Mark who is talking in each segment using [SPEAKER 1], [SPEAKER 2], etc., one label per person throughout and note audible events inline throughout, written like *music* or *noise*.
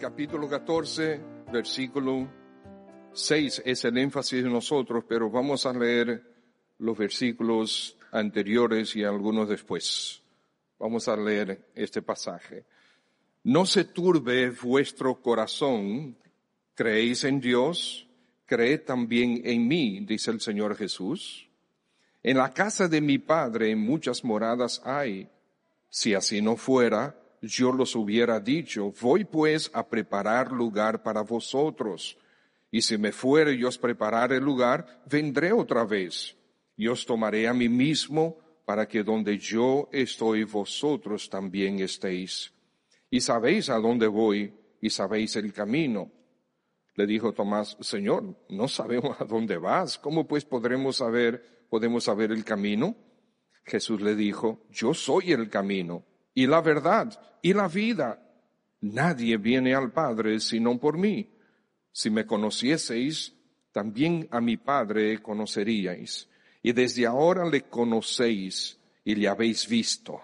[SPEAKER 1] capítulo 14, versículo 6 es el énfasis de nosotros, pero vamos a leer los versículos anteriores y algunos después. Vamos a leer este pasaje. No se turbe vuestro corazón, creéis en Dios, creed también en mí, dice el Señor Jesús. En la casa de mi Padre muchas moradas hay. Si así no fuera, yo los hubiera dicho, voy pues a preparar lugar para vosotros. Y si me fuere y os preparare el lugar, vendré otra vez y os tomaré a mí mismo para que donde yo estoy vosotros también estéis. Y sabéis a dónde voy y sabéis el camino. Le dijo Tomás, Señor, no sabemos a dónde vas. ¿Cómo pues podremos saber, podemos saber el camino? Jesús le dijo, yo soy el camino y la verdad y la vida. Nadie viene al Padre sino por mí. Si me conocieseis, también a mi Padre conoceríais. Y desde ahora le conocéis y le habéis visto.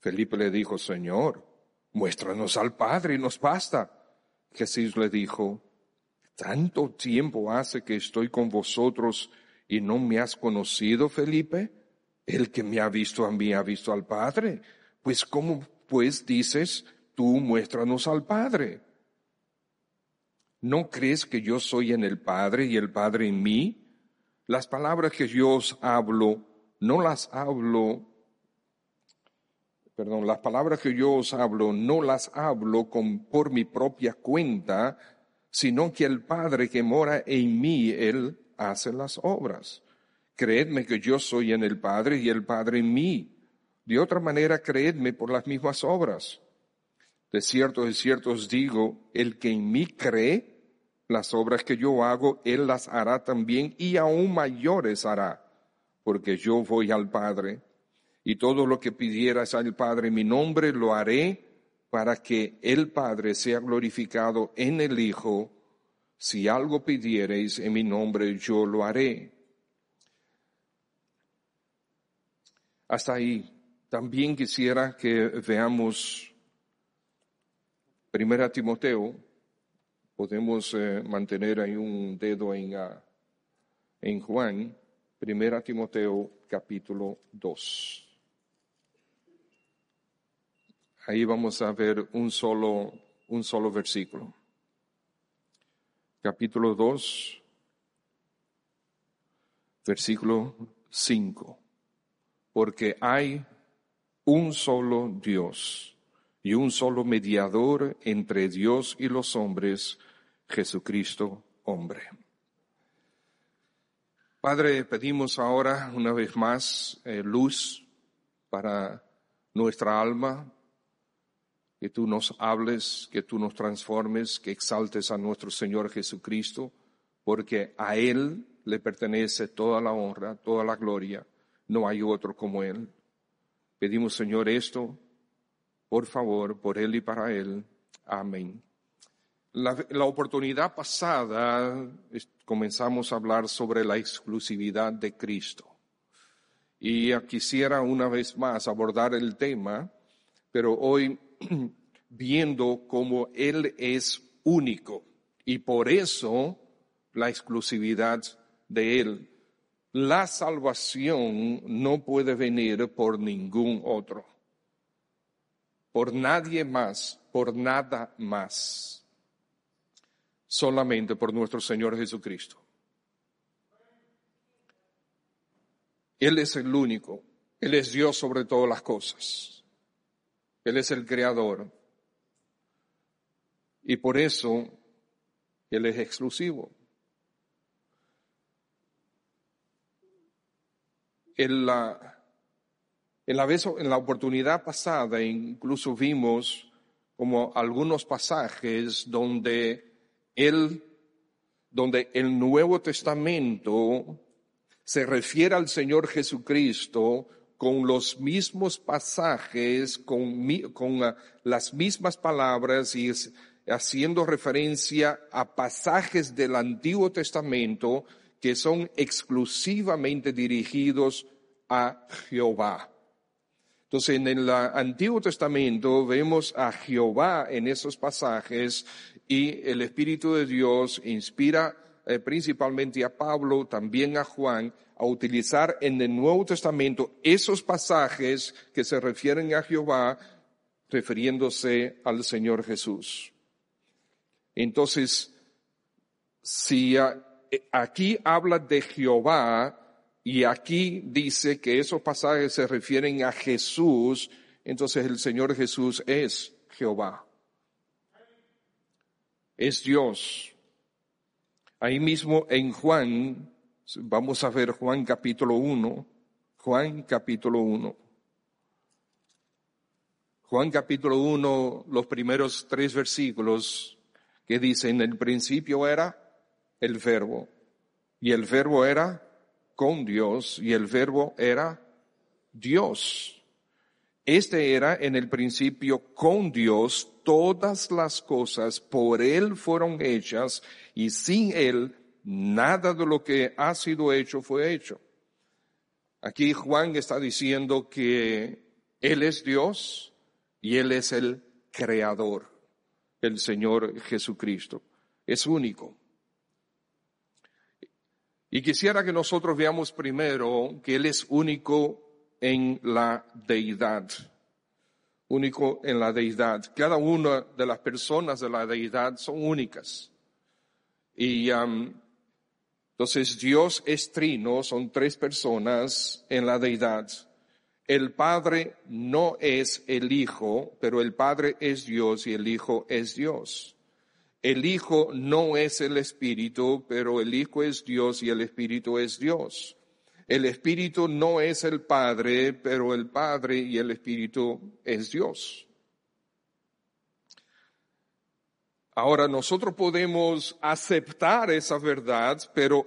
[SPEAKER 1] Felipe le dijo, Señor, muéstranos al Padre y nos basta. Jesús le dijo, ¿tanto tiempo hace que estoy con vosotros y no me has conocido, Felipe? El que me ha visto a mí ha visto al Padre. Pues ¿cómo pues dices, tú muéstranos al Padre? ¿No crees que yo soy en el Padre y el Padre en mí? Las palabras que yo os hablo, no las hablo, perdón, las palabras que yo os hablo, no las hablo por mi propia cuenta, sino que el Padre que mora en mí, Él hace las obras. Creedme que yo soy en el Padre y el Padre en mí. De otra manera, creedme por las mismas obras. De cierto, de cierto os digo, el que en mí cree, las obras que yo hago, Él las hará también y aún mayores hará, porque yo voy al Padre y todo lo que pidieras al Padre en mi nombre lo haré para que el Padre sea glorificado en el Hijo. Si algo pidiereis en mi nombre, yo lo haré. Hasta ahí. También quisiera que veamos Primera Timoteo. Podemos eh, mantener ahí un dedo en, en Juan. Primera Timoteo capítulo 2. Ahí vamos a ver un solo, un solo versículo. Capítulo 2, versículo 5. Porque hay un solo Dios y un solo mediador entre Dios y los hombres, Jesucristo hombre. Padre, pedimos ahora una vez más eh, luz para nuestra alma, que tú nos hables, que tú nos transformes, que exaltes a nuestro Señor Jesucristo, porque a Él le pertenece toda la honra, toda la gloria, no hay otro como Él. Pedimos, Señor, esto, por favor, por Él y para Él. Amén. La, oportunidad pasada comenzamos a hablar sobre la exclusividad de Cristo. Y quisiera una vez más abordar el tema, pero hoy *clears throat* viendo cómo Él es único y por eso la exclusividad de Él. La salvación no puede venir por ningún otro, por nadie más, por nada más, solamente por nuestro Señor Jesucristo. Él es el único, Él es Dios sobre todas las cosas, Él es el Creador, y por eso Él es exclusivo. En la, en la, vez, en la oportunidad pasada incluso vimos como algunos pasajes donde él, donde el Nuevo Testamento se refiere al Señor Jesucristo con los mismos pasajes, con, con uh, las mismas palabras y haciendo referencia a pasajes del Antiguo Testamento que son exclusivamente dirigidos a Jehová. Entonces, en el Antiguo Testamento vemos a Jehová en esos pasajes y el Espíritu de Dios inspira eh, principalmente a Pablo, también a Juan, a utilizar en el Nuevo Testamento esos pasajes que se refieren a Jehová, refiriéndose al Señor Jesús. Entonces, si aquí habla de Jehová y aquí dice que esos pasajes se refieren a Jesús, entonces el Señor Jesús es Jehová. Es Dios. Ahí mismo en Juan, vamos a ver Juan capítulo 1, Juan capítulo 1. Juan capítulo 1, los primeros tres versículos que dice, en el principio era el verbo, y el verbo era con Dios, y el verbo era Dios. Este era en el principio con Dios, todas las cosas por Él fueron hechas, y sin Él nada de lo que ha sido hecho fue hecho. Aquí Juan está diciendo que Él es Dios y Él es el creador el Señor Jesucristo. Es único. Y quisiera que nosotros veamos primero que Él es único en la deidad. Único en la deidad. Cada una de las personas de la deidad son únicas. Y um, entonces Dios es trino, son tres personas en la deidad. El Padre no es el Hijo, pero el Padre es Dios y el Hijo es Dios. El Hijo no es el Espíritu, pero el Hijo es Dios y el Espíritu es Dios. El Espíritu no es el Padre, pero el Padre y el Espíritu es Dios. Ahora nosotros podemos aceptar esa verdad, pero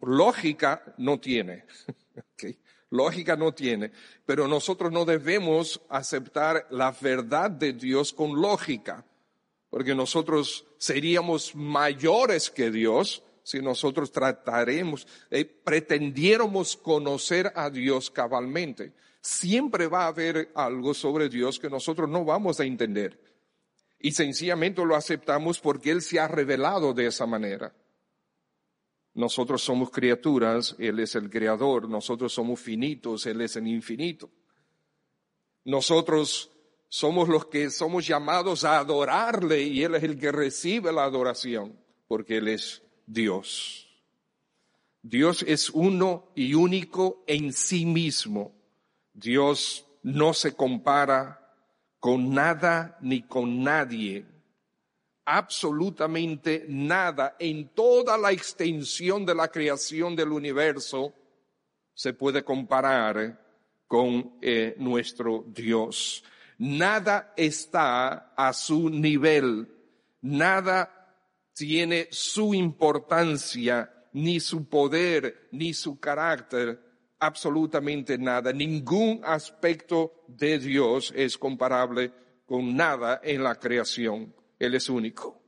[SPEAKER 1] lógica no tiene. *laughs* lógica no tiene, pero nosotros no debemos aceptar la verdad de Dios con lógica, porque nosotros seríamos mayores que Dios si nosotros trataremos, eh, pretendiéramos conocer a Dios cabalmente. Siempre va a haber algo sobre Dios que nosotros no vamos a entender. Y sencillamente lo aceptamos porque Él se ha revelado de esa manera. Nosotros somos criaturas, Él es el creador, nosotros somos finitos, Él es el infinito. Nosotros somos los que somos llamados a adorarle y Él es el que recibe la adoración, porque Él es Dios. Dios es uno y único en sí mismo. Dios no se compara con nada ni con nadie absolutamente nada en toda la extensión de la creación del universo se puede comparar con eh, nuestro Dios. Nada está a su nivel, nada tiene su importancia, ni su poder, ni su carácter, absolutamente nada. Ningún aspecto de Dios es comparable con nada en la creación. Él es único.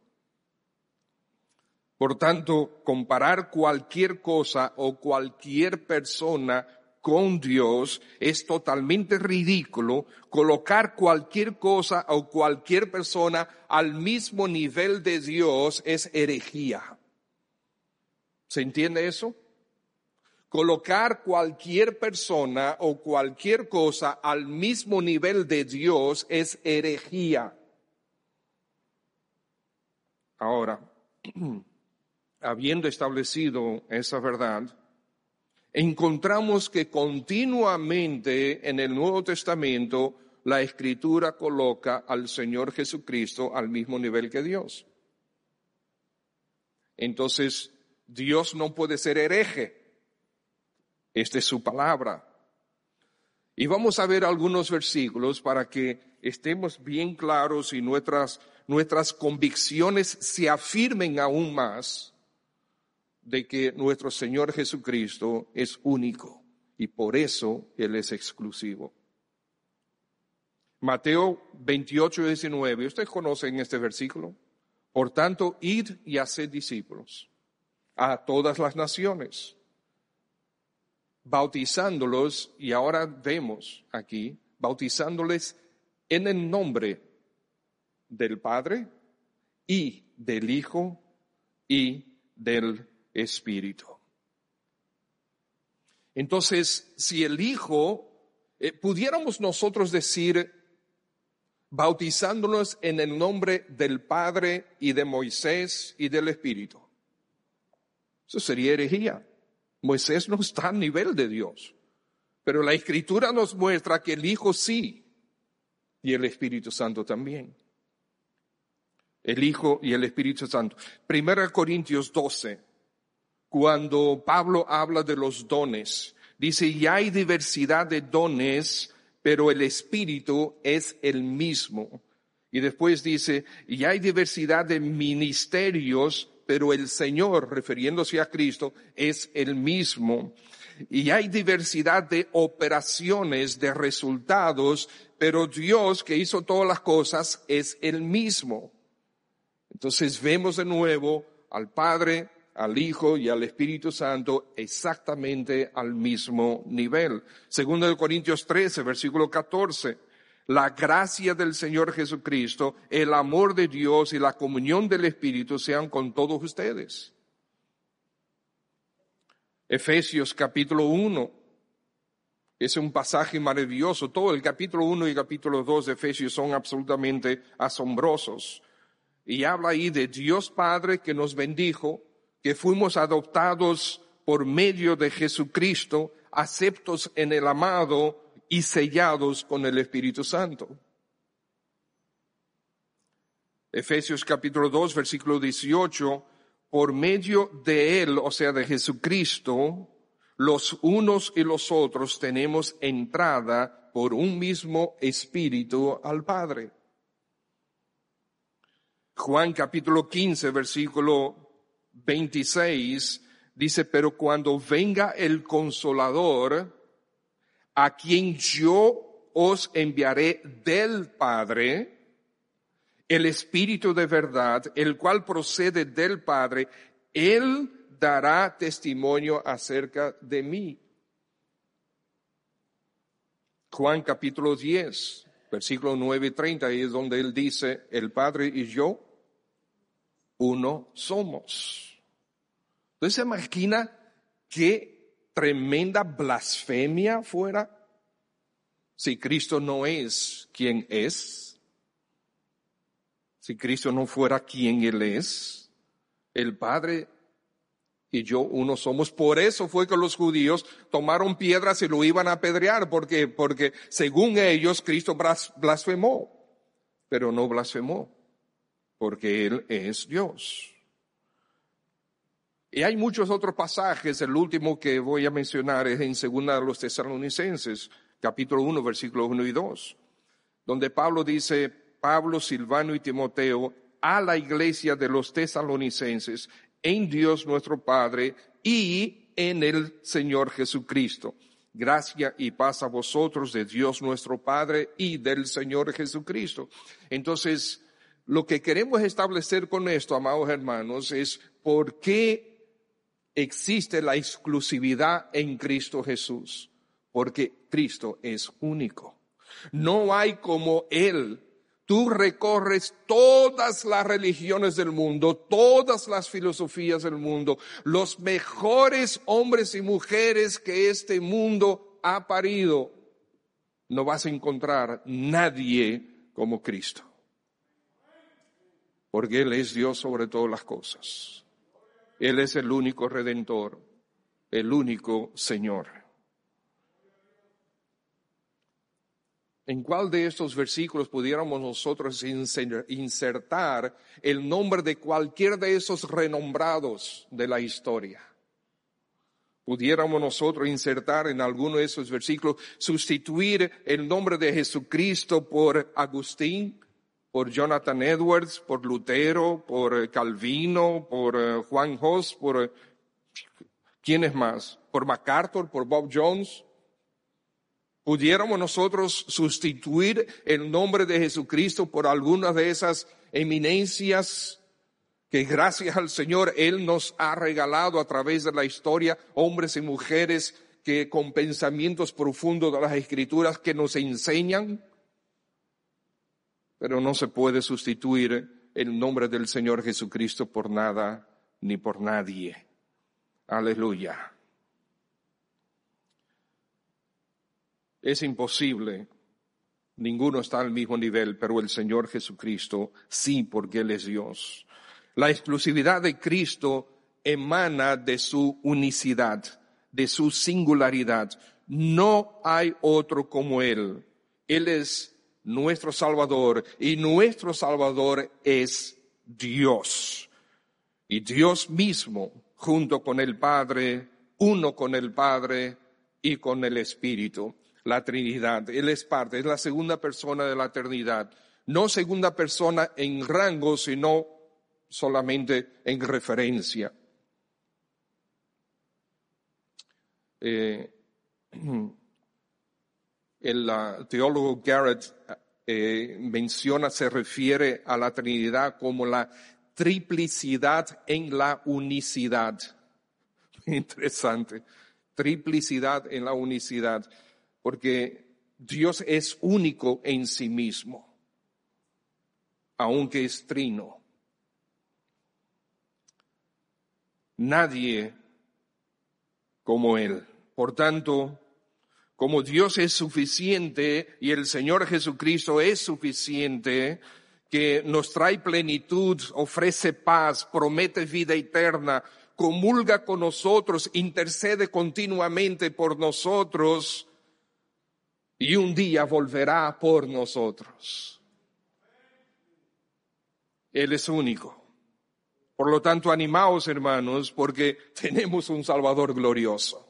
[SPEAKER 1] Por tanto, comparar cualquier cosa o cualquier persona con Dios es totalmente ridículo. Colocar cualquier cosa o cualquier persona al mismo nivel de Dios es herejía. ¿Se entiende eso? Colocar cualquier persona o cualquier cosa al mismo nivel de Dios es herejía. Ahora, *clears throat* habiendo establecido esa verdad, encontramos que continuamente en el Nuevo Testamento la Escritura coloca al Señor Jesucristo al mismo nivel que Dios. Entonces, Dios no puede ser hereje. Esta es su palabra. Y vamos a ver algunos versículos para que estemos bien claros y nuestras, nuestras convicciones se afirmen aún más de que nuestro Señor Jesucristo es único y por eso Él es exclusivo. Mateo 28, 19, ustedes conocen este versículo. Por tanto, id y haced discípulos a todas las naciones, bautizándolos, y ahora vemos aquí, bautizándoles en el nombre del Padre y del Hijo y del Espíritu. Entonces, si el Hijo, eh, pudiéramos nosotros decir, bautizándonos en el nombre del Padre y de Moisés y del Espíritu. Eso sería herejía. Moisés no está a nivel de Dios. Pero la Escritura nos muestra que el Hijo sí y el Espíritu Santo también. El Hijo y el Espíritu Santo. Primera Corintios 12, cuando Pablo habla de los dones, dice, y hay diversidad de dones, pero el Espíritu es el mismo. Y después dice, y hay diversidad de ministerios, pero el Señor, refiriéndose a Cristo, es el mismo. Y hay diversidad de operaciones, de resultados, pero Dios que hizo todas las cosas es el mismo. Entonces vemos de nuevo al Padre, al Hijo y al Espíritu Santo exactamente al mismo nivel. Segundo de Corintios 13, versículo 14. La gracia del Señor Jesucristo, el amor de Dios y la comunión del Espíritu sean con todos ustedes. Efesios capítulo 1. Es un pasaje maravilloso. Todo el capítulo 1 y capítulo 2 de Efesios son absolutamente asombrosos. Y habla ahí de Dios Padre que nos bendijo que fuimos adoptados por medio de Jesucristo, aceptos en el amado y sellados con el Espíritu Santo. Efesios capítulo 2, versículo 18, por medio de Él, o sea, de Jesucristo, los unos y los otros tenemos entrada por un mismo Espíritu al Padre. Juan capítulo 15, versículo 26 dice, pero cuando venga el consolador, a quien yo os enviaré del Padre, el Espíritu de verdad, el cual procede del Padre, Él dará testimonio acerca de mí. Juan capítulo 10, versículo 9 y 30, es donde Él dice, el Padre y yo, uno somos. Entonces se imagina qué tremenda blasfemia fuera si Cristo no es quien es, si Cristo no fuera quien Él es, el Padre y yo uno somos. Por eso fue que los judíos tomaron piedras y lo iban a apedrear, porque, porque según ellos Cristo blasfemó, pero no blasfemó, porque Él es Dios. Y hay muchos otros pasajes, el último que voy a mencionar es en segunda de los tesalonicenses, capítulo 1, versículos 1 y 2, donde Pablo dice, Pablo, Silvano y Timoteo, a la iglesia de los tesalonicenses, en Dios nuestro Padre y en el Señor Jesucristo. Gracia y paz a vosotros de Dios nuestro Padre y del Señor Jesucristo. Entonces, lo que queremos establecer con esto, amados hermanos, es por qué existe la exclusividad en Cristo Jesús, porque Cristo es único. No hay como Él. Tú recorres todas las religiones del mundo, todas las filosofías del mundo, los mejores hombres y mujeres que este mundo ha parido. No vas a encontrar nadie como Cristo. Porque Él es Dios sobre todas las cosas. Él es el único redentor, el único Señor. ¿En cuál de estos versículos pudiéramos nosotros insertar el nombre de cualquier de esos renombrados de la historia? pudiéramos nosotros insertar en alguno de esos versículos, sustituir el nombre de Jesucristo por Agustín, por Jonathan Edwards, por Lutero, por Calvino, por eh, Juan Hos, por eh, ¿quiénes más? Por MacArthur, por Bob Jones. Pudiéramos nosotros sustituir el nombre de Jesucristo por alguna de esas eminencias que gracias al Señor Él nos ha regalado a través de la historia hombres y mujeres que con pensamientos profundos de las escrituras que nos enseñan, pero no se puede sustituir el nombre del Señor Jesucristo por nada ni por nadie. Aleluya. Es imposible. Ninguno está al mismo nivel, pero el Señor Jesucristo sí, porque Él es Dios. La exclusividad de Cristo emana de su unicidad, de su singularidad. No hay otro como Él. Él es nuestro Salvador y nuestro Salvador es Dios. Y Dios mismo, junto con el Padre, uno con el Padre y con el Espíritu la Trinidad. Él es parte, es la segunda persona de la eternidad. No segunda persona en rango, sino solamente en referencia. Eh, *clears throat* el teólogo Garrett eh, menciona, se refiere a la Trinidad como la triplicidad en la unicidad. *laughs* Interesante. Triplicidad en la unicidad porque Dios es único en sí mismo, aunque es trino. Nadie como Él. Por tanto, como Dios es suficiente y el Señor Jesucristo es suficiente, que nos trae plenitud, ofrece paz, promete vida eterna, comulga con nosotros, intercede continuamente por nosotros, y un día volverá por nosotros. Él es único. Por lo tanto, animaos hermanos, porque *laughs* tenemos un Salvador glorioso.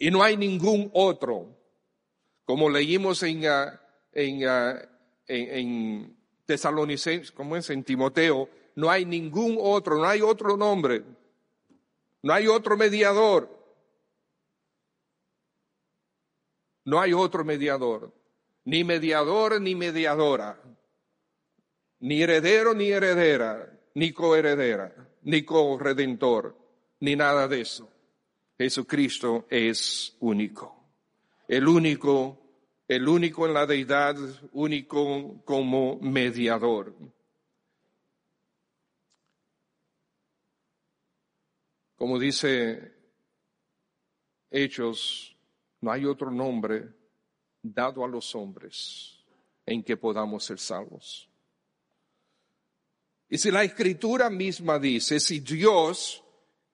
[SPEAKER 1] Y no hay ningún otro, como leímos en, ah, en, uh, en, en Tesalonicenses, como es en Timoteo, no hay ningún otro, no hay otro nombre, no hay otro mediador. No hay otro mediador, ni mediador ni mediadora, ni heredero ni heredera, ni coheredera, ni corredentor, ni nada de eso. Jesucristo es único. El único, el único en la deidad, único como mediador. Como dice Hechos no hay otro nombre dado a los hombres en que podamos ser salvos. Y si la escritura misma dice, si Dios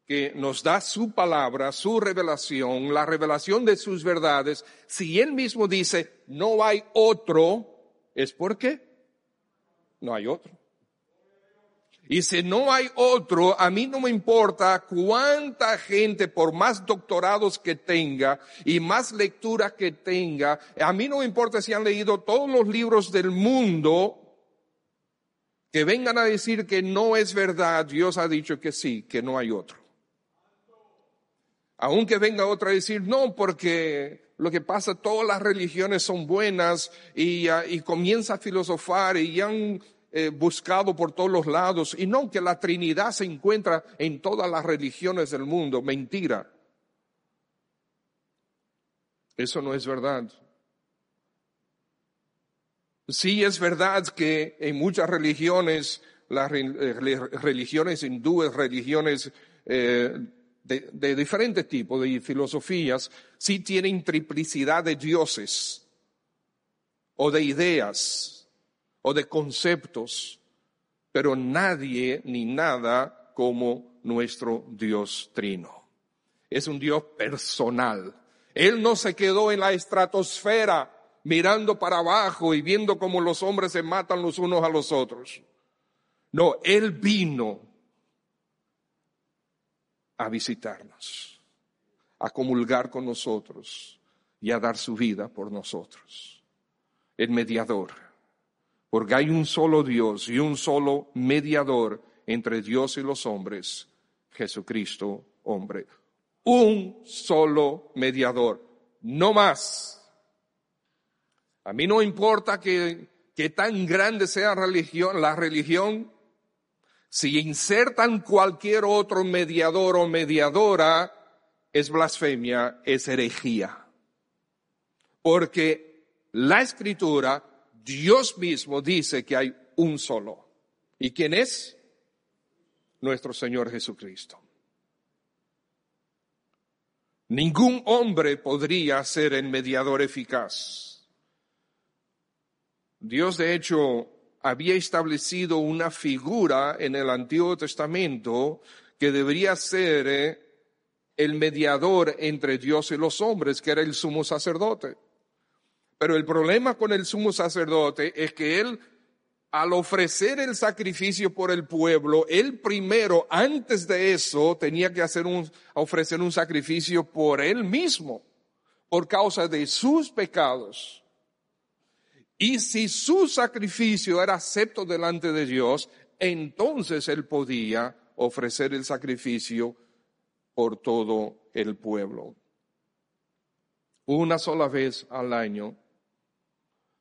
[SPEAKER 1] que nos da su palabra, su revelación, la revelación de sus verdades, si Él mismo dice, no hay otro, es porque no hay otro. Y si no hay otro, a mí no me importa cuánta gente, por más doctorados que tenga y más lectura que tenga, a mí no me importa si han leído todos los libros del mundo, que vengan a decir que no es verdad, Dios ha dicho que sí, que no hay otro. Aunque venga otra a decir, no, porque lo que pasa, todas las religiones son buenas y, comienza a filosofar y han eh, buscado por todos los lados y no que la Trinidad se encuentra en todas las religiones del mundo. Mentira. Eso no es verdad. Sí es verdad que en muchas religiones, las eh, religiones hindúes, religiones eh, de, diferentes tipos de filosofías, sí tienen triplicidad de dioses o de ideas o de conceptos, pero nadie ni nada como nuestro Dios trino. Es un Dios personal. Él no se quedó en la estratosfera mirando para abajo y viendo cómo los hombres se matan los unos a los otros. No, Él vino a visitarnos. a comulgar con nosotros y a dar su vida por nosotros. El mediador. Porque hay un solo Dios y un solo mediador entre Dios y los hombres, Jesucristo, hombre. Un solo mediador, no más. A mí no importa que, que tan grande sea religión, la religión, si insertan cualquier otro mediador o mediadora, es blasfemia, es herejía. Porque la escritura, Dios mismo dice que hay un solo. ¿Y quién es? Nuestro Señor Jesucristo. Ningún hombre podría ser el mediador eficaz. Dios, de hecho, había establecido una figura en el Antiguo Testamento que debería ser eh, el mediador entre Dios y los hombres, que era el sumo sacerdote. Pero el problema con el sumo sacerdote es que él, al ofrecer el sacrificio por el pueblo, él primero, antes de eso, tenía que hacer un, ofrecer un sacrificio por él mismo, por causa de sus pecados. Y si su sacrificio era acepto delante de Dios, entonces él podía ofrecer el sacrificio por todo el pueblo. Una sola vez al año.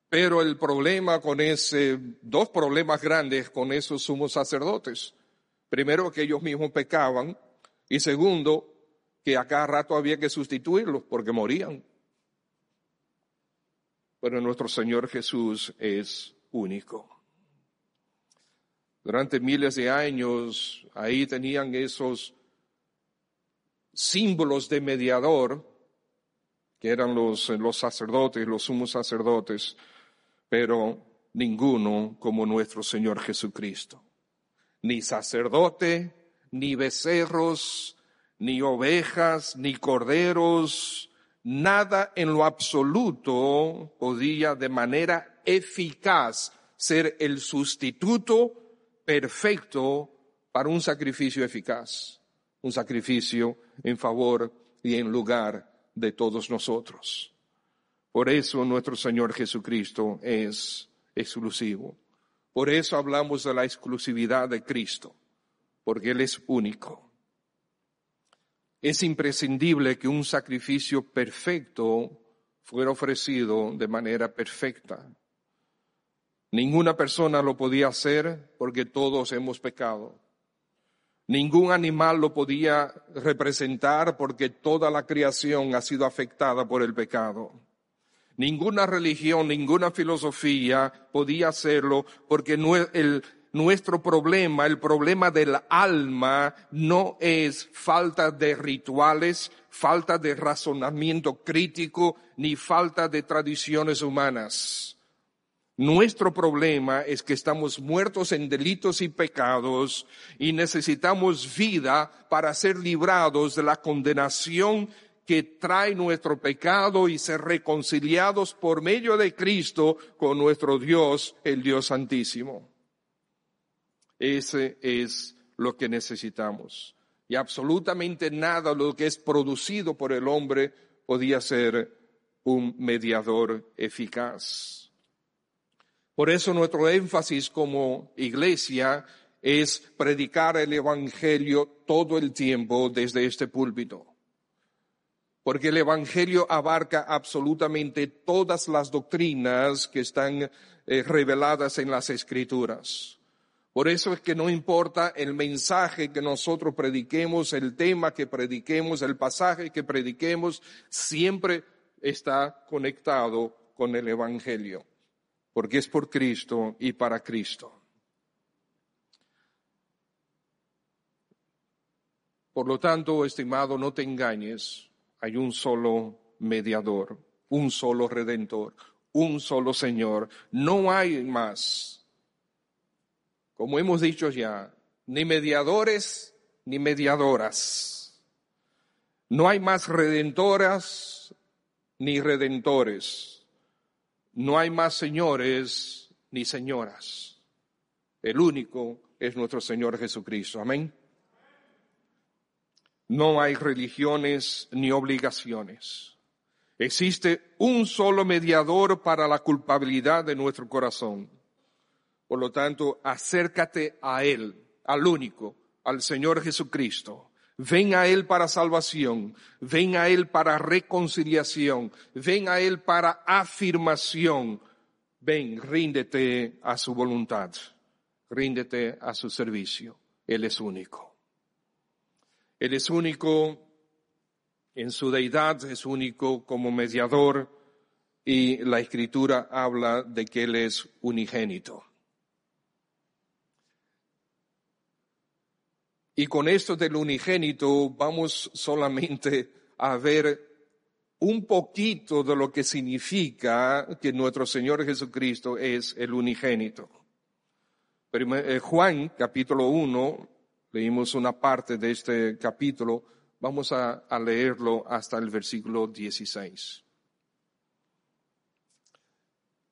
[SPEAKER 1] Pero el problema con ese, dos problemas grandes con esos sumos sacerdotes. Primero, que ellos mismos pecaban. Y segundo, que a cada rato había que sustituirlos porque morían. Pero nuestro Señor Jesús es único. Durante miles de años, ahí tenían esos símbolos de mediador, que eran los, los sacerdotes, los sumos sacerdotes, pero ninguno como nuestro Señor Jesucristo. Ni sacerdote, ni becerros, ni ovejas, ni corderos, nada en lo absoluto podía de manera eficaz ser el sustituto perfecto para un sacrificio eficaz un sacrificio en favor y en lugar de todos nosotros. Por eso nuestro Señor Jesucristo es exclusivo. Por eso hablamos de la exclusividad de Cristo, porque Él es único. Es imprescindible que un sacrificio perfecto fuera ofrecido de manera perfecta. Ninguna persona lo podía hacer porque todos hemos pecado. Ningún animal lo podía representar porque toda la creación ha sido afectada por el pecado. Ninguna religión, ninguna filosofía podía hacerlo porque nuestro problema, el problema del alma, no es falta de rituales, falta de razonamiento crítico, ni falta de tradiciones humanas. Nuestro problema es que estamos muertos en delitos y pecados y necesitamos vida para ser librados de la condenación que trae nuestro pecado y ser reconciliados por medio de Cristo con nuestro Dios, el Dios Santísimo. Ese es lo que necesitamos. Y absolutamente nada lo que es producido por el hombre podía ser un mediador eficaz. Por eso nuestro énfasis como iglesia es predicar el Evangelio todo el tiempo desde este púlpito. Porque el Evangelio abarca absolutamente todas las doctrinas que están eh, reveladas en las Escrituras. Por eso es que no importa el mensaje que nosotros prediquemos, el tema que prediquemos, el pasaje que prediquemos, siempre está conectado con el Evangelio porque es por Cristo y para Cristo. Por lo tanto, estimado, no te engañes, hay un solo mediador, un solo redentor, un solo Señor, no hay más. Como hemos dicho ya, ni mediadores ni mediadoras. No hay más redentoras ni redentores no hay más señores ni señoras. El único es nuestro Señor Jesucristo. Amén. No hay religiones ni obligaciones. Existe un solo mediador para la culpabilidad de nuestro corazón. Por lo tanto, acércate a Él, al único, al Señor Jesucristo. Ven a Él para salvación, ven a Él para reconciliación, ven a Él para afirmación. Ven, ríndete a su voluntad, ríndete a su servicio. Él es único. Él es único en su deidad, es único como mediador y la escritura habla de que Él es unigénito. Y con esto del unigénito vamos solamente a ver un poquito de lo que significa que nuestro Señor Jesucristo es el unigénito. Eh, Juan capítulo 1, leímos una parte de este capítulo, vamos a, leerlo hasta el versículo 16.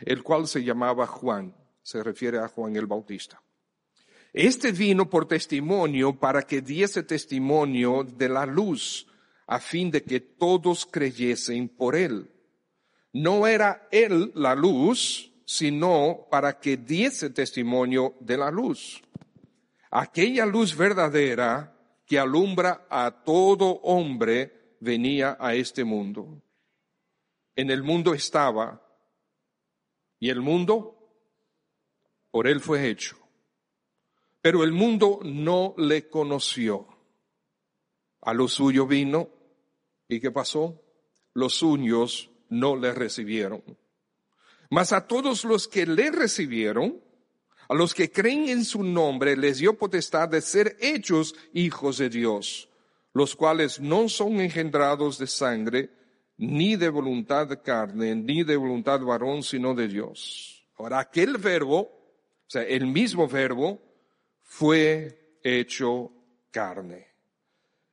[SPEAKER 1] el cual se llamaba Juan, se refiere a Juan el Bautista. Este vino por testimonio para que diese testimonio de la luz, a fin de que todos creyesen por él. No era él la luz, sino para que diese testimonio de la luz. Aquella luz verdadera que alumbra a todo hombre venía a este mundo. En el mundo estaba, y el mundo por él fue hecho. Pero el mundo no le conoció. A lo suyo vino y ¿qué pasó? Los suyos no le recibieron. Mas a todos los que le recibieron, a los que creen en su nombre, les dio potestad de ser hechos hijos de Dios, los cuales no son engendrados de sangre, ni de voluntad de carne, ni de voluntad varón, sino de Dios. Ahora, aquel verbo, o sea, el mismo verbo, fue hecho carne.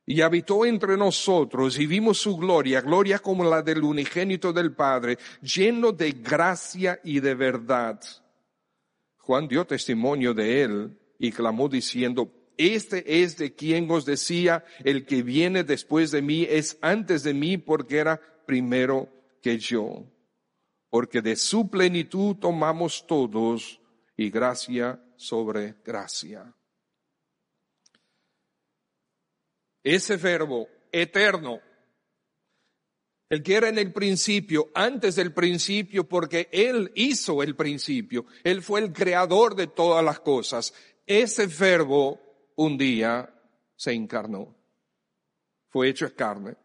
[SPEAKER 1] Y habitó entre nosotros y vimos su gloria, gloria como la del unigénito del Padre, lleno de gracia y de verdad. Juan dio testimonio de él y clamó diciendo, este es de quien os decía, el que viene después de mí es antes de mí porque era primero que yo, porque de su plenitud tomamos todos y gracia sobre gracia. Ese verbo eterno, el que era en el principio, antes del principio, porque Él hizo el principio, Él fue el creador de todas las cosas. Ese verbo un día se encarnó, fue hecho carne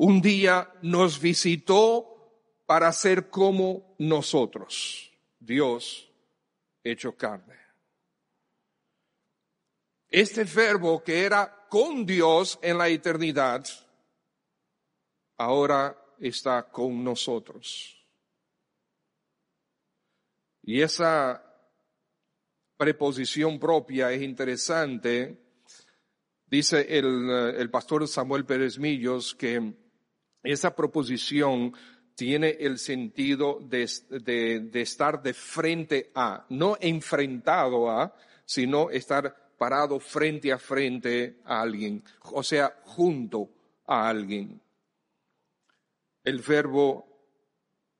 [SPEAKER 1] un día nos visitó para ser como nosotros, Dios hecho carne. Este verbo que era con Dios en la eternidad, ahora está con nosotros. Y esa preposición propia es interesante. Dice el, el pastor Samuel Pérez Millos que esa proposición tiene el sentido de, estar de frente a, no enfrentado a, sino estar parado frente a frente a alguien, o sea, junto a alguien. El verbo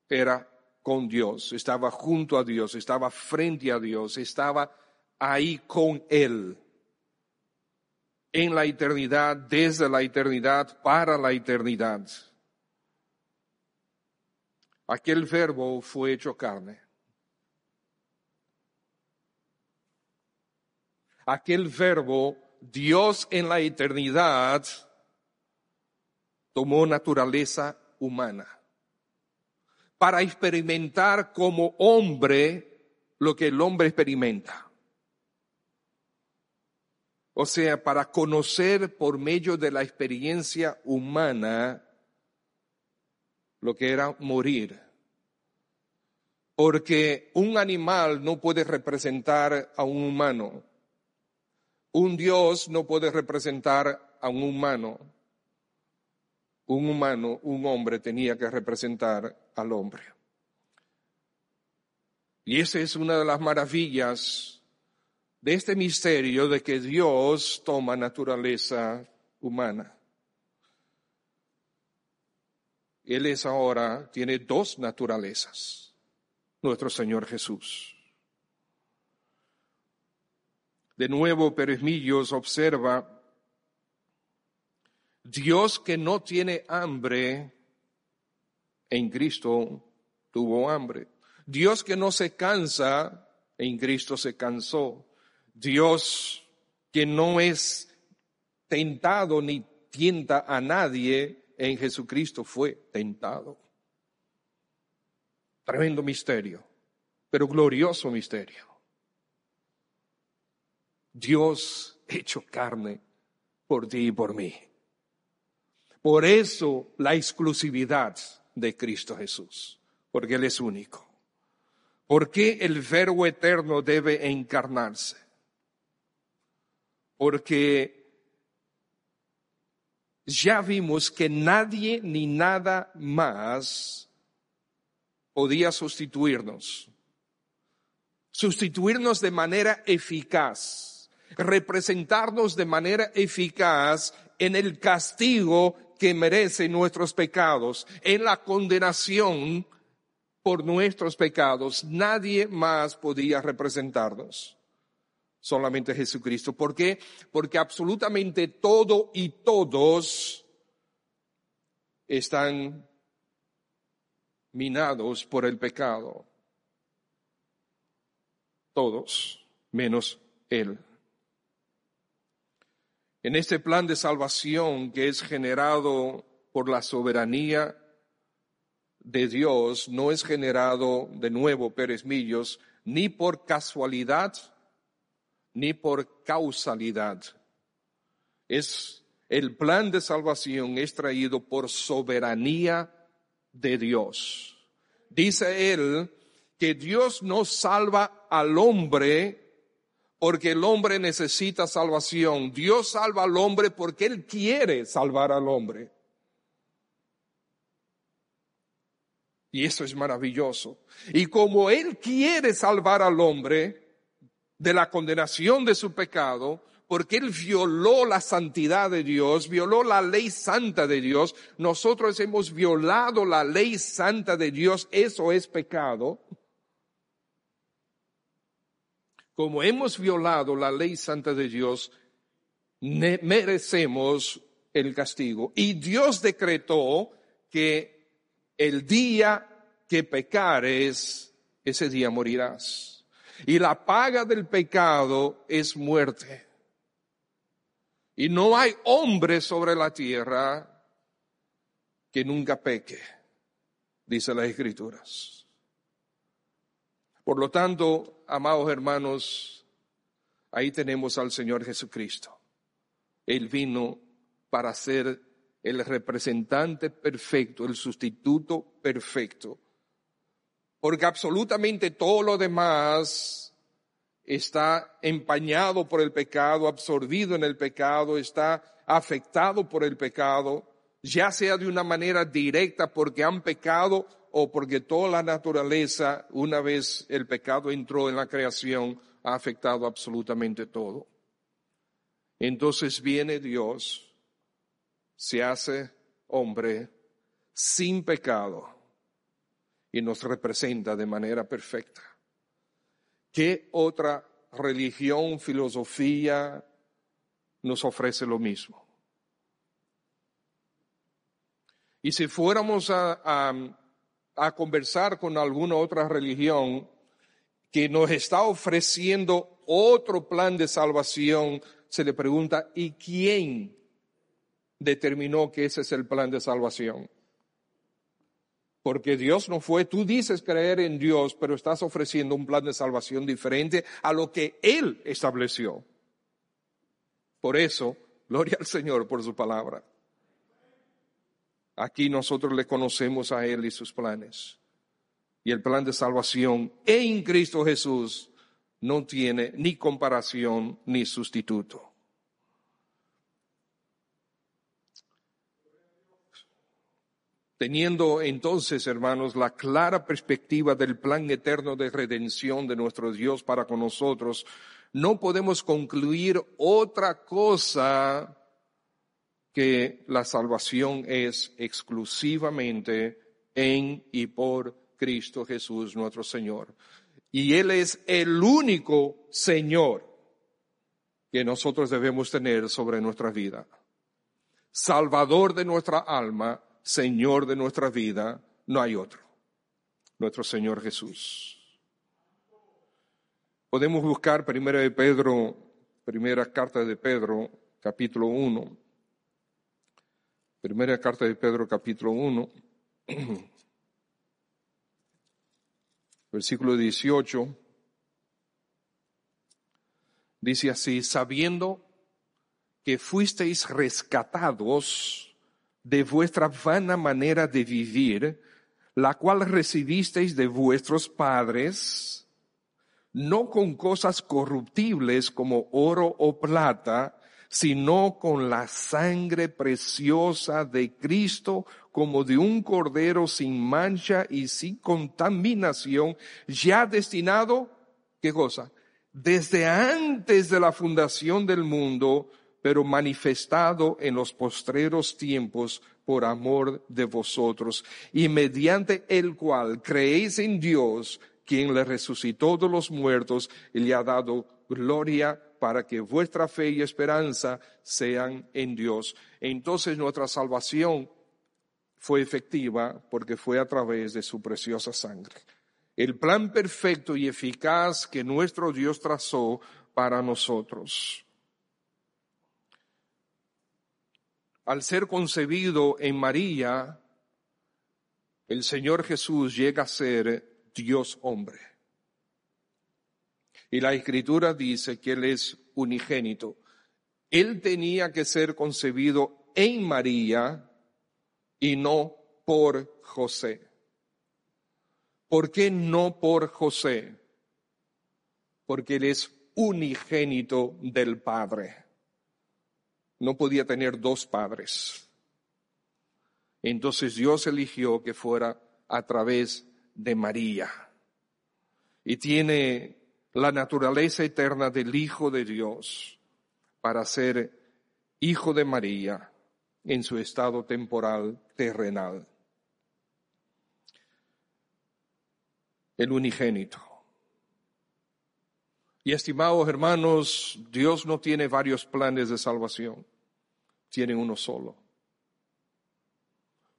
[SPEAKER 1] era con Dios, estaba junto a Dios, estaba frente a Dios, estaba ahí con Él, en la eternidad, desde la eternidad, para la eternidad. Aquel verbo fue hecho carne. Aquel verbo, Dios en la eternidad, tomó naturaleza humana para experimentar como hombre lo que el hombre experimenta. O sea, para conocer por medio de la experiencia humana lo que era morir. Porque un animal no puede representar a un humano. Un Dios no puede representar a un humano. Un humano, un hombre tenía que representar al hombre. Y esa es una de las maravillas de este misterio de que Dios toma naturaleza humana. Él es ahora, tiene dos naturalezas, nuestro Señor Jesús. De nuevo, Pérez Millos observa, Dios que no tiene hambre, en Cristo tuvo hambre. Dios que no se cansa, en Cristo se cansó. Dios que no es tentado ni tienta a nadie, en Jesucristo fue tentado. Tremendo misterio, pero glorioso misterio. Dios hecho carne por ti y por mí. Por eso la exclusividad de Cristo Jesús, porque Él es único. ¿Por qué el verbo eterno debe encarnarse? Porque ya vimos que nadie ni nada más podía sustituirnos. Sustituirnos de manera eficaz, representarnos de manera eficaz en el castigo que merecen nuestros pecados, en la condenación por nuestros pecados. Nadie más podía representarnos solamente Jesucristo. ¿Por qué? Porque absolutamente todo y todos están minados por el pecado. Todos, menos Él. En este plan de salvación que es generado por la soberanía de Dios, no es generado de nuevo, Pérez Millos, ni por casualidad, ni por causalidad. Es el plan de salvación es traído por soberanía de Dios. Dice él que Dios no salva al hombre porque el hombre necesita salvación. Dios salva al hombre porque Él quiere salvar al hombre. Y eso es maravilloso. Y como Él quiere salvar al hombre, de la condenación de su pecado, porque él violó la santidad de Dios, violó la ley santa de Dios. Nosotros hemos violado la ley santa de Dios, eso es pecado. Como hemos violado la ley santa de Dios, merecemos el castigo. Y Dios decretó que el día que pecares, ese día morirás. Y la paga del pecado es muerte. Y no hay hombre sobre la tierra que nunca peque, dice las escrituras. Por lo tanto, amados hermanos, ahí tenemos al Señor Jesucristo. Él vino para ser el representante perfecto, el sustituto perfecto porque absolutamente todo lo demás está empañado por el pecado, absorbido en el pecado, está afectado por el pecado, ya sea de una manera directa porque han pecado o porque toda la naturaleza, una vez el pecado entró en la creación, ha afectado absolutamente todo. Entonces viene Dios, se hace hombre sin pecado y nos representa de manera perfecta. ¿Qué otra religión, filosofía nos ofrece lo mismo? Y si fuéramos a, a, conversar con alguna otra religión que nos está ofreciendo otro plan de salvación, se le pregunta, ¿y quién determinó que ese es el plan de salvación? Porque Dios no fue, tú dices creer en Dios, pero estás ofreciendo un plan de salvación diferente a lo que Él estableció. Por eso, gloria al Señor por su palabra. Aquí nosotros le conocemos a Él y sus planes. Y el plan de salvación en Cristo Jesús no tiene ni comparación ni sustituto. Teniendo entonces, hermanos, la clara perspectiva del plan eterno de redención de nuestro Dios para con nosotros, no podemos concluir otra cosa que la salvación es exclusivamente en y por Cristo Jesús nuestro Señor. Y Él es el único Señor que nosotros debemos tener sobre nuestra vida. Salvador de nuestra alma Señor de nuestra vida, no hay otro. Nuestro Señor Jesús. Podemos buscar primera de Pedro, primera carta de Pedro, capítulo 1. Primera carta de Pedro, capítulo 1. *clears throat* Versículo 18. Dice así, sabiendo que fuisteis rescatados de vuestra vana manera de vivir, la cual recibisteis de vuestros padres, no con cosas corruptibles como oro o plata, sino con la sangre preciosa de Cristo, como de un cordero sin mancha y sin contaminación, ya destinado, ¿qué cosa? Desde antes de la fundación del mundo, pero manifestado en los postreros tiempos por amor de vosotros, y mediante el cual creéis en Dios, quien le resucitó de los muertos y le ha dado gloria para que vuestra fe y esperanza sean en Dios. Entonces nuestra salvación fue efectiva porque fue a través de su preciosa sangre. El plan perfecto y eficaz que nuestro Dios trazó para nosotros. Al ser concebido en María, el Señor Jesús llega a ser Dios hombre. Y la escritura dice que Él es unigénito. Él tenía que ser concebido en María y no por José. ¿Por qué no por José? Porque Él es unigénito del Padre no podía tener dos padres. Entonces Dios eligió que fuera a través de María. Y tiene la naturaleza eterna del Hijo de Dios para ser Hijo de María en su estado temporal terrenal. El unigénito. Y estimados hermanos, Dios no tiene varios planes de salvación, tiene uno solo.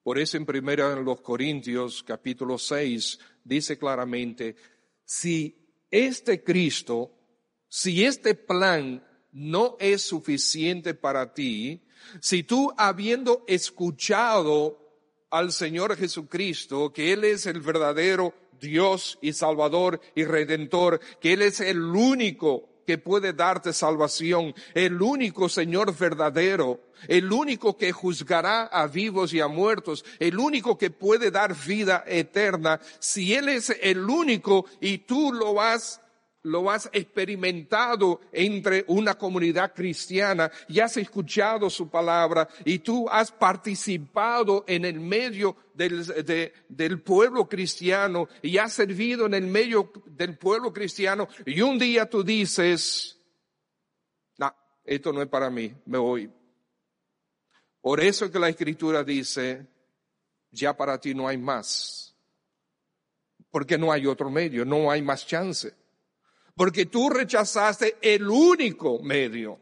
[SPEAKER 1] Por eso en primera los Corintios capítulo 6 dice claramente, si este Cristo, si este plan no es suficiente para ti, si tú habiendo escuchado al Señor Jesucristo, que Él es el verdadero Dios y Salvador y Redentor, que Él es el único que puede darte salvación, el único Señor verdadero, el único que juzgará a vivos y a muertos, el único que puede dar vida eterna. Si Él es el único y tú lo has lo has experimentado entre una comunidad cristiana y has escuchado su palabra y tú has participado en el medio del, pueblo cristiano y has servido en el medio del pueblo cristiano y un día tú dices, no, esto no es para mí, me voy. Por eso que la escritura dice, ya para ti no hay más, porque no hay otro medio, no hay más chance porque tú rechazaste el único medio,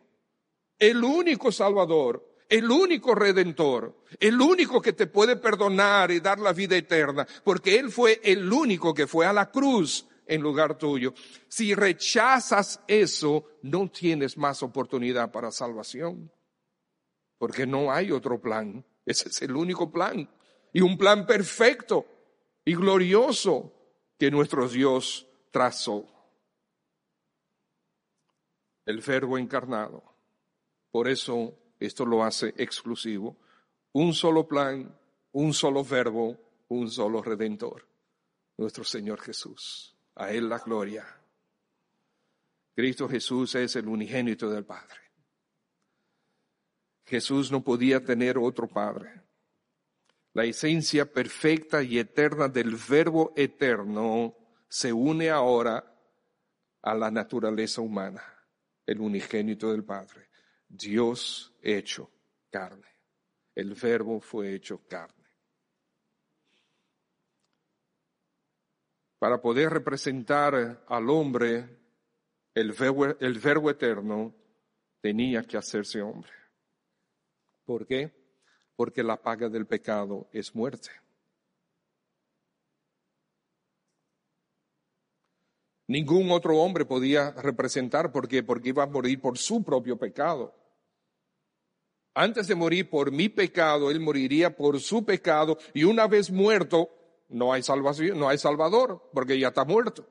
[SPEAKER 1] el único salvador, el único redentor, el único que te puede perdonar y dar la vida eterna, porque Él fue el único que fue a la cruz en lugar tuyo. Si rechazas eso, no tienes más oportunidad para salvación, porque no hay otro plan. Ese es el único plan. Y un plan perfecto y glorioso que nuestro Dios trazó el verbo encarnado, Por eso esto lo hace exclusivo. Un solo plan, un solo verbo, un solo redentor, nuestro Señor Jesús. A Él la gloria. Cristo Jesús es el unigénito del Padre. Jesús no podía tener otro Padre. La esencia perfecta y eterna del Verbo eterno se une ahora a la naturaleza humana, el unigénito del Padre. Dios hecho carne. El Verbo fue hecho carne. Para poder representar al hombre, el verbo, el verbo eterno tenía que hacerse hombre. ¿Por qué? Porque la paga del pecado es muerte. Ningún otro hombre podía representar porque porque iba a morir por su propio pecado. Antes de morir por mi pecado, él moriría por su pecado y una vez muerto no hay salvación, no hay salvador porque ya está muerto.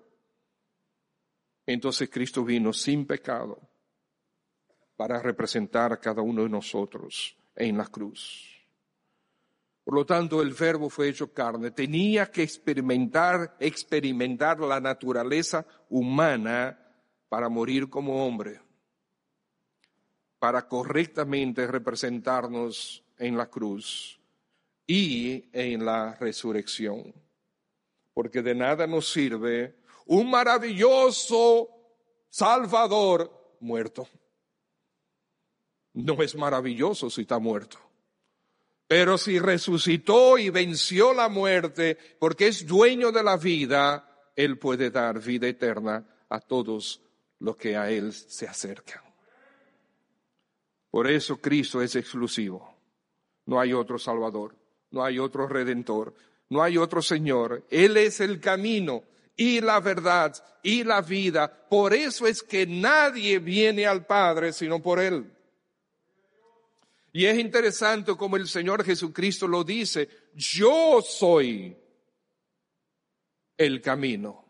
[SPEAKER 1] Entonces Cristo vino sin pecado para representar a cada uno de nosotros en la cruz. Por lo tanto, el verbo fue hecho carne. Tenía que experimentar, experimentar la naturaleza humana para morir como hombre, para correctamente representarnos en la cruz y en la resurrección. Porque de nada nos sirve un maravilloso Salvador muerto no es maravilloso si está muerto. Pero si resucitó y venció la muerte, porque es dueño de la vida, Él puede dar vida eterna a todos los que a Él se acercan. Por eso Cristo es exclusivo. No hay otro Salvador, no hay otro Redentor, no hay otro Señor. Él es el camino y la verdad y la vida. Por eso es que nadie viene al Padre sino por Él. Y es interesante como el Señor Jesucristo lo dice, yo soy el camino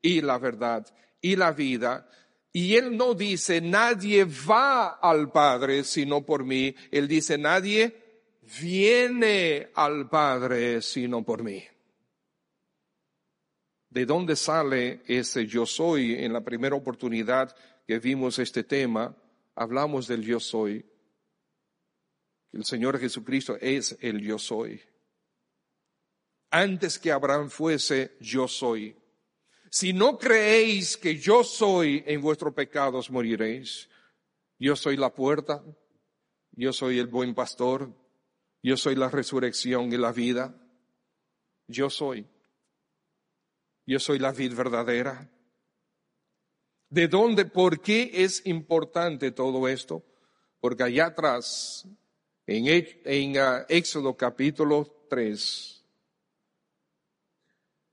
[SPEAKER 1] y la verdad y la vida. Y Él no dice, nadie va al Padre sino por mí. Él dice, nadie viene al Padre sino por mí. ¿De dónde sale ese yo soy? En la primera oportunidad que vimos este tema, hablamos del yo soy. El Señor Jesucristo es el yo soy. Antes que Abraham fuese, yo soy. Si no creéis que yo soy, en vuestros pecados moriréis. Yo soy la puerta, yo soy el buen pastor, yo soy la resurrección y la vida. Yo soy. Yo soy la vida verdadera. ¿De dónde? ¿Por qué es importante todo esto? Porque allá atrás en, ah, Éxodo capítulo 3,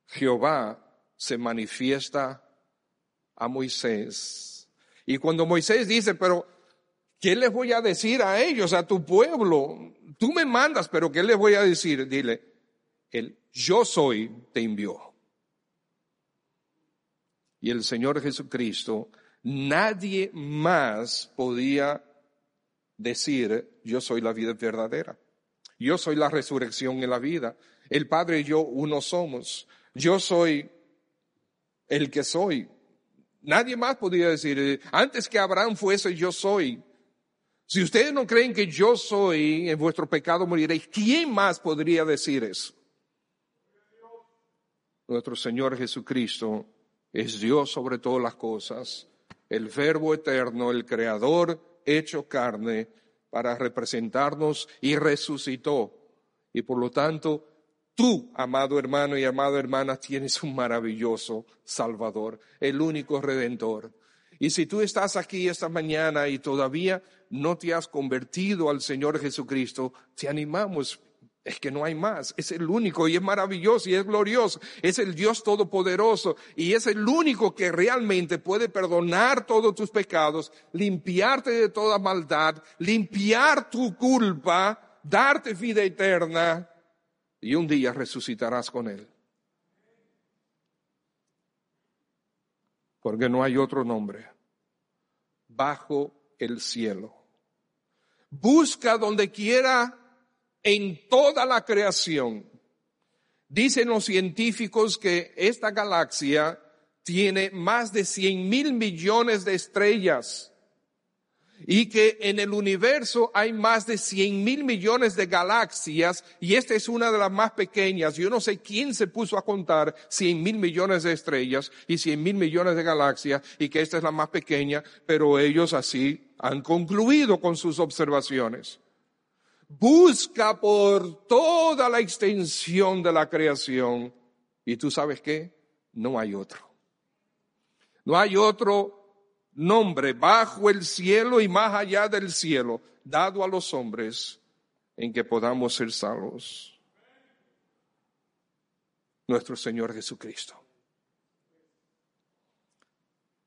[SPEAKER 1] Jehová se manifiesta a Moisés. Y cuando Moisés dice, pero, ¿qué les voy a decir a ellos, a tu pueblo? Tú me mandas, pero ¿qué les voy a decir? Dile, el yo soy te envió. Y el Señor Jesucristo, nadie más podía decir, yo soy la vida verdadera. Yo soy la resurrección en la vida. El Padre y yo uno somos. Yo soy el que soy. Nadie más podría decir, antes que Abraham fuese, yo soy. Si ustedes no creen que yo soy, en vuestro pecado moriréis, ¿quién más podría decir eso? Nuestro Señor Jesucristo es Dios sobre todas las cosas, el Verbo eterno, el Creador hecho carne para representarnos y resucitó. Y por lo tanto, tú, amado hermano y amada hermana, tienes un maravilloso Salvador, el único Redentor. Y si tú estás aquí esta mañana y todavía no te has convertido al Señor Jesucristo, te animamos es que no hay más. Es el único y es maravilloso y es glorioso. Es el Dios todopoderoso y es el único que realmente puede perdonar todos tus pecados, limpiarte de toda maldad, limpiar tu culpa, darte vida eterna y un día resucitarás con Él. Porque no hay otro nombre bajo el cielo Busca donde quiera en toda la creación. Dicen los científicos que esta galaxia tiene más de 100 mil millones de estrellas y que en el universo hay más de 100 mil millones de galaxias y esta es una de las más pequeñas. Yo no sé quién se puso a contar 100 mil millones de estrellas y 100 mil millones de galaxias y que esta es la más pequeña, pero ellos así han concluido con sus observaciones. Busca por toda la extensión de la creación y tú sabes qué, no hay otro. No hay otro nombre bajo el cielo y más allá del cielo dado a los hombres en que podamos ser salvos. Nuestro Señor Jesucristo.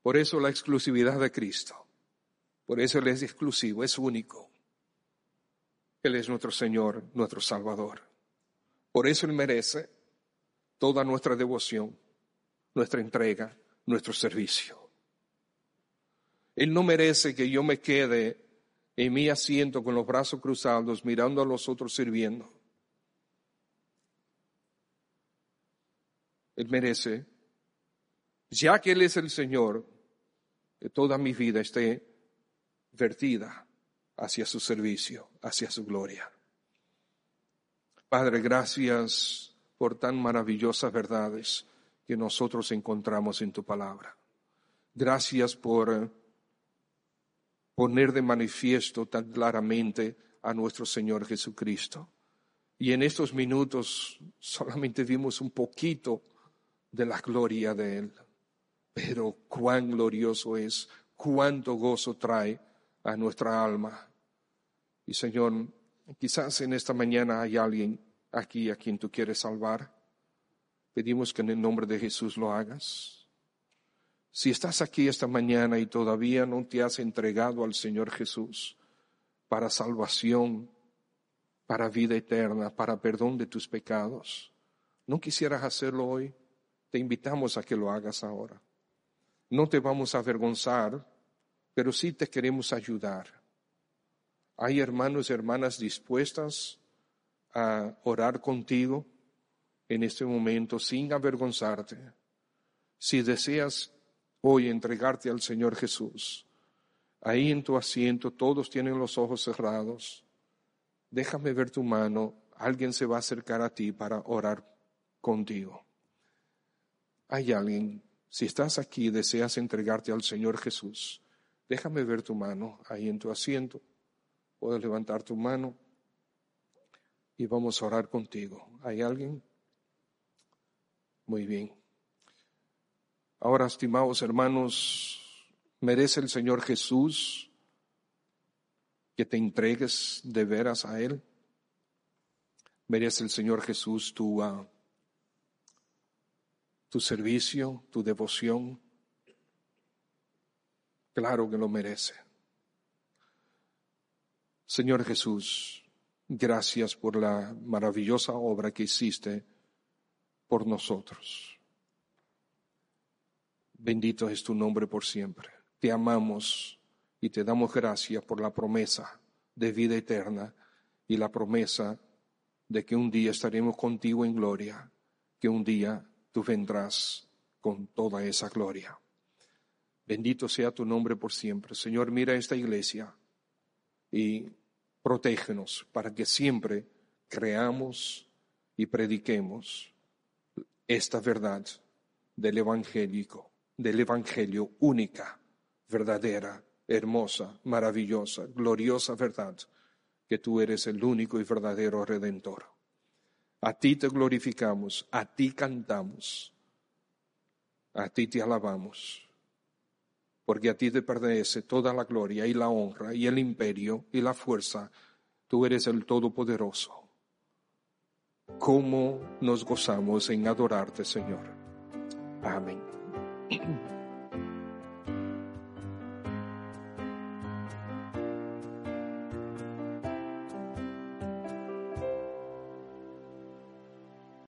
[SPEAKER 1] Por eso la exclusividad de Cristo. Por eso Él es exclusivo, es único. Él es nuestro Señor, nuestro Salvador. Por eso Él merece toda nuestra devoción, nuestra entrega, nuestro servicio. Él no merece que yo me quede en mi asiento con los brazos cruzados mirando a los otros sirviendo. Él merece, ya que Él es el Señor, que toda mi vida esté vertida hacia su servicio, hacia su gloria. Padre, gracias por tan maravillosas verdades que nosotros encontramos en tu palabra. Gracias por poner de manifiesto tan claramente a nuestro Señor Jesucristo. Y en estos minutos solamente vimos un poquito de la gloria de Él, pero cuán glorioso es, cuánto gozo trae a nuestra alma. Y Señor, quizás en esta mañana hay alguien aquí a quien tú quieres salvar. Pedimos que en el nombre de Jesús lo hagas. Si estás aquí esta mañana y todavía no te has entregado al Señor Jesús para salvación, para vida eterna, para perdón de tus pecados, ¿no quisieras hacerlo hoy? Te invitamos a que lo hagas ahora. No te vamos a avergonzar, pero sí te queremos ayudar. Hay hermanos y hermanas dispuestas a orar contigo en este momento sin avergonzarte. Si deseas hoy entregarte al Señor Jesús. Ahí en tu asiento todos tienen los ojos cerrados. Déjame ver tu mano. Alguien se va a acercar a ti para orar contigo. Hay alguien, si estás aquí y deseas entregarte al Señor Jesús, déjame ver tu mano ahí en tu asiento. Puedes levantar tu mano y vamos a orar contigo. ¿Hay alguien? Muy bien. Ahora, estimados hermanos, merece el Señor Jesús que te entregues de veras a Él. Merece el Señor Jesús tu, ah, tu servicio, tu devoción. Claro que lo merece. Señor Jesús, gracias por la maravillosa obra que hiciste por nosotros. Bendito es tu nombre por siempre. Te amamos y te damos gracias por la promesa de vida eterna y la promesa de que un día estaremos contigo en gloria, que un día tú vendrás con toda esa gloria. Bendito sea tu nombre por siempre. Señor, mira esta iglesia y protégenos para que siempre creamos y prediquemos esta verdad del evangélico del Evangelio única, verdadera, hermosa, maravillosa, gloriosa verdad, que tú eres el único y verdadero redentor. A ti te glorificamos, a ti cantamos, a ti te alabamos, porque a ti te pertenece toda la gloria y la honra y el imperio y la fuerza. Tú eres el Todopoderoso. ¿Cómo nos gozamos en adorarte, Señor? Amén.